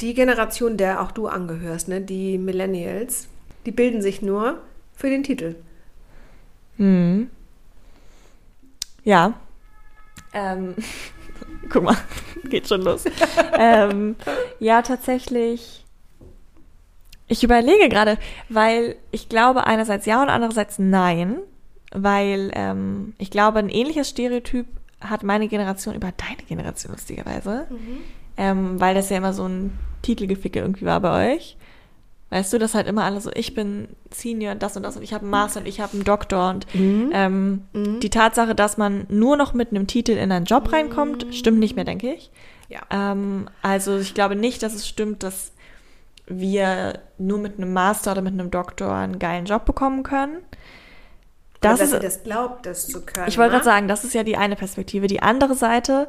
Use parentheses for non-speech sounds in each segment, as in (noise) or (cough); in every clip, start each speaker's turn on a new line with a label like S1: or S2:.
S1: Die Generation, der auch du angehörst, ne, die Millennials, die bilden sich nur für den Titel.
S2: Hm. Ja. Ähm, (laughs) guck mal, geht schon los. ähm, ja, tatsächlich. Ich überlege gerade, weil ich glaube einerseits ja und andererseits nein, weil ähm, ich glaube, ein ähnliches Stereotyp hat meine Generation über deine Generation lustigerweise, mhm. ähm, weil das ja immer so ein Titelgeficke irgendwie war bei euch. Weißt du, das halt immer alle so, ich bin Senior und das und das und ich habe einen Master und ich habe einen Doktor und mhm. Ähm, mhm. die Tatsache, dass man nur noch mit einem Titel in einen Job reinkommt, mhm. stimmt nicht mehr, denke ich. Ja. Ähm, also ich glaube nicht, dass es stimmt, dass wir nur mit einem Master oder mit einem Doktor einen geilen Job bekommen können.
S1: Das oder dass ist, das glaubt, das zu können.
S2: Ich wollte gerade ne? sagen, das ist ja die eine Perspektive. Die andere Seite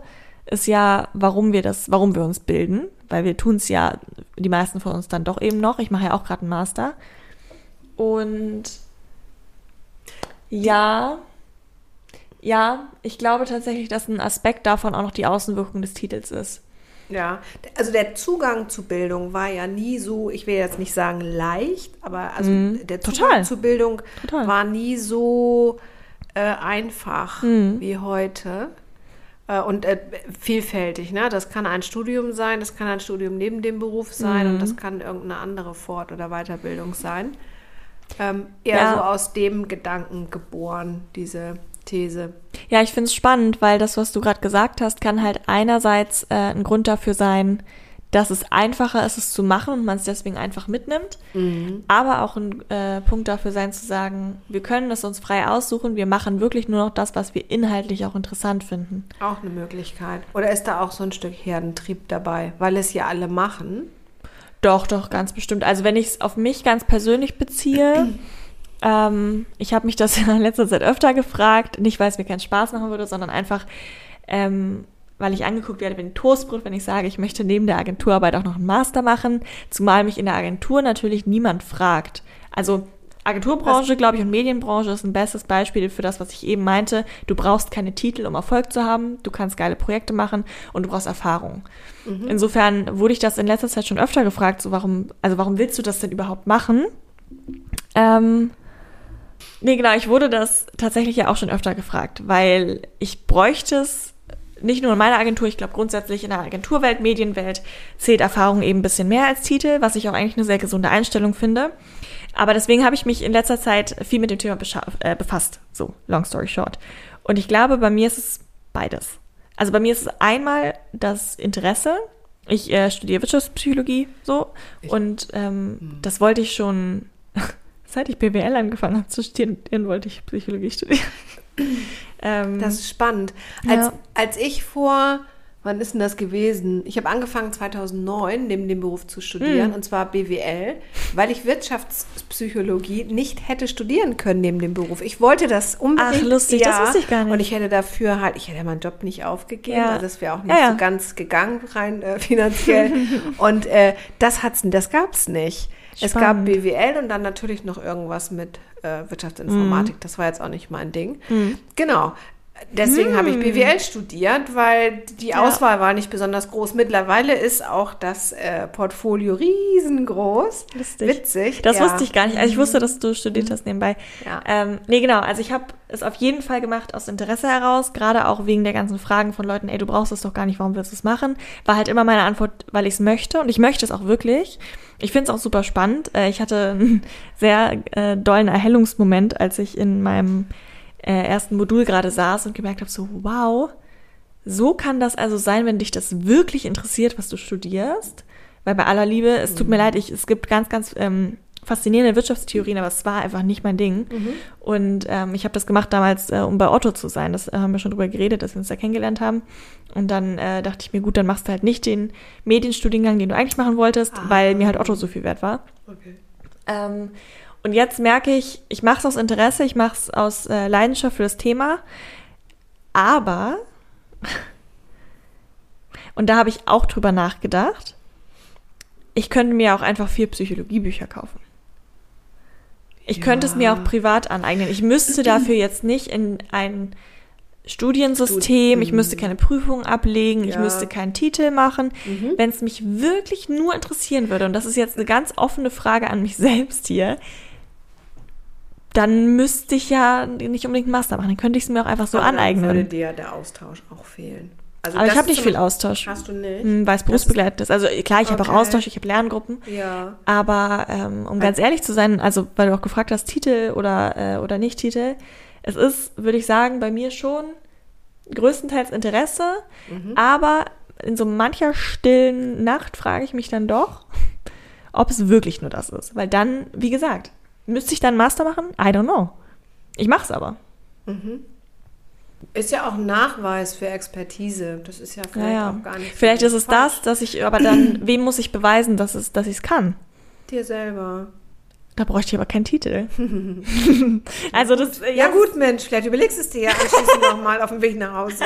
S2: ist ja, warum wir das, warum wir uns bilden, weil wir tun es ja, die meisten von uns dann doch eben noch. Ich mache ja auch gerade einen Master. Und ja, ja, ich glaube tatsächlich, dass ein Aspekt davon auch noch die Außenwirkung des Titels ist.
S1: Ja, also der Zugang zu Bildung war ja nie so, ich will jetzt nicht sagen leicht, aber also mm, der Zugang total. zu Bildung total. war nie so äh, einfach mm. wie heute. Äh, und äh, vielfältig, ne? Das kann ein Studium sein, das kann ein Studium neben dem Beruf sein mhm. und das kann irgendeine andere Fort- oder Weiterbildung sein. Ähm, eher ja. so aus dem Gedanken geboren, diese These.
S2: Ja, ich finde es spannend, weil das, was du gerade gesagt hast, kann halt einerseits äh, ein Grund dafür sein, dass es einfacher ist, es zu machen und man es deswegen einfach mitnimmt. Mhm. Aber auch ein äh, Punkt dafür sein zu sagen, wir können es uns frei aussuchen, wir machen wirklich nur noch das, was wir inhaltlich auch interessant finden.
S1: Auch eine Möglichkeit. Oder ist da auch so ein Stück Herdentrieb dabei, weil es ja alle machen?
S2: Doch, doch, ganz bestimmt. Also wenn ich es auf mich ganz persönlich beziehe, (clears throat) ähm, ich habe mich das (laughs) in letzter Zeit öfter gefragt, nicht weil es mir keinen Spaß machen würde, sondern einfach, ähm, weil ich angeguckt werde wenn Toastbrot, wenn ich sage, ich möchte neben der Agenturarbeit auch noch einen Master machen, zumal mich in der Agentur natürlich niemand fragt. Also Agenturbranche, glaube ich, und Medienbranche ist ein bestes Beispiel für das, was ich eben meinte. Du brauchst keine Titel, um Erfolg zu haben. Du kannst geile Projekte machen und du brauchst Erfahrung. Mhm. Insofern wurde ich das in letzter Zeit schon öfter gefragt, so warum, also warum willst du das denn überhaupt machen? Ähm, nee, genau, ich wurde das tatsächlich ja auch schon öfter gefragt, weil ich bräuchte es nicht nur in meiner Agentur, ich glaube grundsätzlich in der Agenturwelt, Medienwelt zählt Erfahrung eben ein bisschen mehr als Titel, was ich auch eigentlich eine sehr gesunde Einstellung finde. Aber deswegen habe ich mich in letzter Zeit viel mit dem Thema äh, befasst. So, long story short. Und ich glaube, bei mir ist es beides. Also bei mir ist es einmal das Interesse. Ich äh, studiere Wirtschaftspsychologie so ich, und ähm, hm. das wollte ich schon, seit ich BWL angefangen habe zu studieren, wollte ich Psychologie studieren.
S1: Das ist spannend. Als, ja. als ich vor, wann ist denn das gewesen? Ich habe angefangen 2009 neben dem Beruf zu studieren, mhm. und zwar BWL, weil ich Wirtschaftspsychologie nicht hätte studieren können neben dem Beruf. Ich wollte das unbedingt.
S2: Ach, lustig, ja, das wusste ich gar nicht.
S1: Und ich hätte dafür halt, ich hätte meinen Job nicht aufgegeben, ja. also das wäre auch nicht ja, so ganz gegangen rein äh, finanziell. (laughs) und äh, das hat's, das gab's nicht. Spannend. Es gab BWL und dann natürlich noch irgendwas mit äh, Wirtschaftsinformatik. Mhm. Das war jetzt auch nicht mein Ding. Mhm. Genau. Deswegen hm. habe ich hm. BWL studiert, weil die ja. Auswahl war nicht besonders groß. Mittlerweile ist auch das äh, Portfolio riesengroß.
S2: Lustig. Witzig. Das ja. wusste ich gar nicht. Also ich wusste, dass du studiert mhm. hast nebenbei. Ja. Ähm, nee, genau. Also ich habe es auf jeden Fall gemacht aus Interesse heraus, gerade auch wegen der ganzen Fragen von Leuten, ey, du brauchst es doch gar nicht, warum willst du es machen? War halt immer meine Antwort, weil ich es möchte und ich möchte es auch wirklich. Ich finde es auch super spannend. Äh, ich hatte einen (laughs) sehr äh, dollen Erhellungsmoment, als ich in meinem äh, ersten Modul gerade saß und gemerkt habe, so wow, so kann das also sein, wenn dich das wirklich interessiert, was du studierst. Weil bei aller Liebe, es tut mir mhm. leid, ich, es gibt ganz, ganz ähm, faszinierende Wirtschaftstheorien, aber es war einfach nicht mein Ding. Mhm. Und ähm, ich habe das gemacht damals, äh, um bei Otto zu sein. Das äh, haben wir schon drüber geredet, dass wir uns da kennengelernt haben. Und dann äh, dachte ich mir, gut, dann machst du halt nicht den Medienstudiengang, den du eigentlich machen wolltest, ah. weil mir halt Otto so viel wert war. Okay. Ähm, und jetzt merke ich, ich mache es aus Interesse, ich mache es aus äh, Leidenschaft für das Thema, aber, (laughs) und da habe ich auch drüber nachgedacht, ich könnte mir auch einfach vier Psychologiebücher kaufen. Ich ja. könnte es mir auch privat aneignen. Ich müsste dafür jetzt nicht in ein Studiensystem, ich müsste keine Prüfungen ablegen, ja. ich müsste keinen Titel machen. Mhm. Wenn es mich wirklich nur interessieren würde, und das ist jetzt eine ganz offene Frage an mich selbst hier, dann müsste ich ja nicht unbedingt einen Master machen. Dann könnte ich es mir auch einfach so Aber aneignen. Dann
S1: würde dir der Austausch auch fehlen.
S2: Also Aber ich habe nicht viel Austausch.
S1: Hast du nicht?
S2: Hm, weil es berufsbegleitet ist. Also klar, ich okay. habe auch Austausch, ich habe Lerngruppen.
S1: Ja.
S2: Aber ähm, um ganz ehrlich zu sein, also weil du auch gefragt hast, Titel oder, äh, oder nicht Titel, es ist, würde ich sagen, bei mir schon größtenteils Interesse, mhm. aber in so mancher stillen Nacht frage ich mich dann doch, (laughs) ob es wirklich nur das ist. Weil dann, wie gesagt, Müsste ich dann Master machen? I don't know. Ich mache es aber.
S1: Mhm. Ist ja auch ein Nachweis für Expertise. Das ist ja vielleicht ja, ja. auch gar nicht.
S2: Vielleicht ist es falsch. das, dass ich, aber dann, (clears throat) wem muss ich beweisen, dass, es, dass ich es kann?
S1: Dir selber.
S2: Da bräuchte ich aber keinen Titel. (laughs) also das.
S1: Ja, ja, gut, Mensch, vielleicht überlegst es dir ja anschließend nochmal auf dem Weg nach Hause.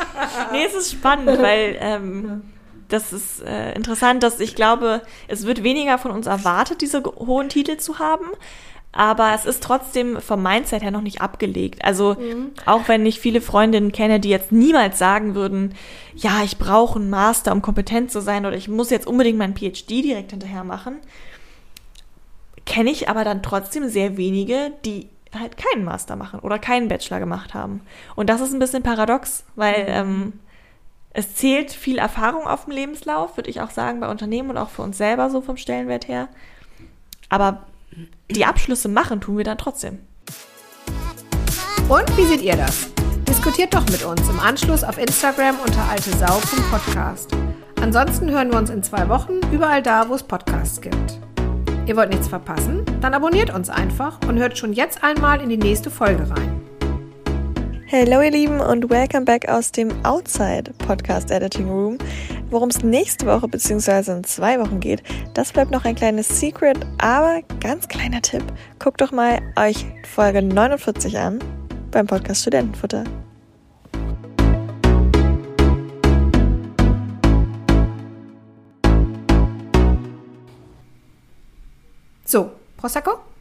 S1: (laughs)
S2: nee, es ist spannend, weil ähm, das ist äh, interessant, dass ich glaube, es wird weniger von uns erwartet, diese hohen Titel zu haben. Aber es ist trotzdem vom Mindset her noch nicht abgelegt. Also mhm. auch wenn ich viele Freundinnen kenne, die jetzt niemals sagen würden, ja, ich brauche einen Master, um kompetent zu sein, oder ich muss jetzt unbedingt meinen PhD direkt hinterher machen, kenne ich aber dann trotzdem sehr wenige, die halt keinen Master machen oder keinen Bachelor gemacht haben. Und das ist ein bisschen paradox, weil mhm. ähm, es zählt viel Erfahrung auf dem Lebenslauf, würde ich auch sagen, bei Unternehmen und auch für uns selber so vom Stellenwert her. Aber die Abschlüsse machen tun wir dann trotzdem.
S1: Und wie seht ihr das? Diskutiert doch mit uns im Anschluss auf Instagram unter altesau.podcast. Ansonsten hören wir uns in zwei Wochen überall da, wo es Podcasts gibt. Ihr wollt nichts verpassen? Dann abonniert uns einfach und hört schon jetzt einmal in die nächste Folge rein.
S2: Hallo ihr Lieben und welcome back aus dem Outside Podcast Editing Room. Worum es nächste Woche bzw. in zwei Wochen geht, das bleibt noch ein kleines Secret, aber ganz kleiner Tipp. Guckt doch mal euch Folge 49 an beim Podcast Studentenfutter.
S1: So, Prosecco?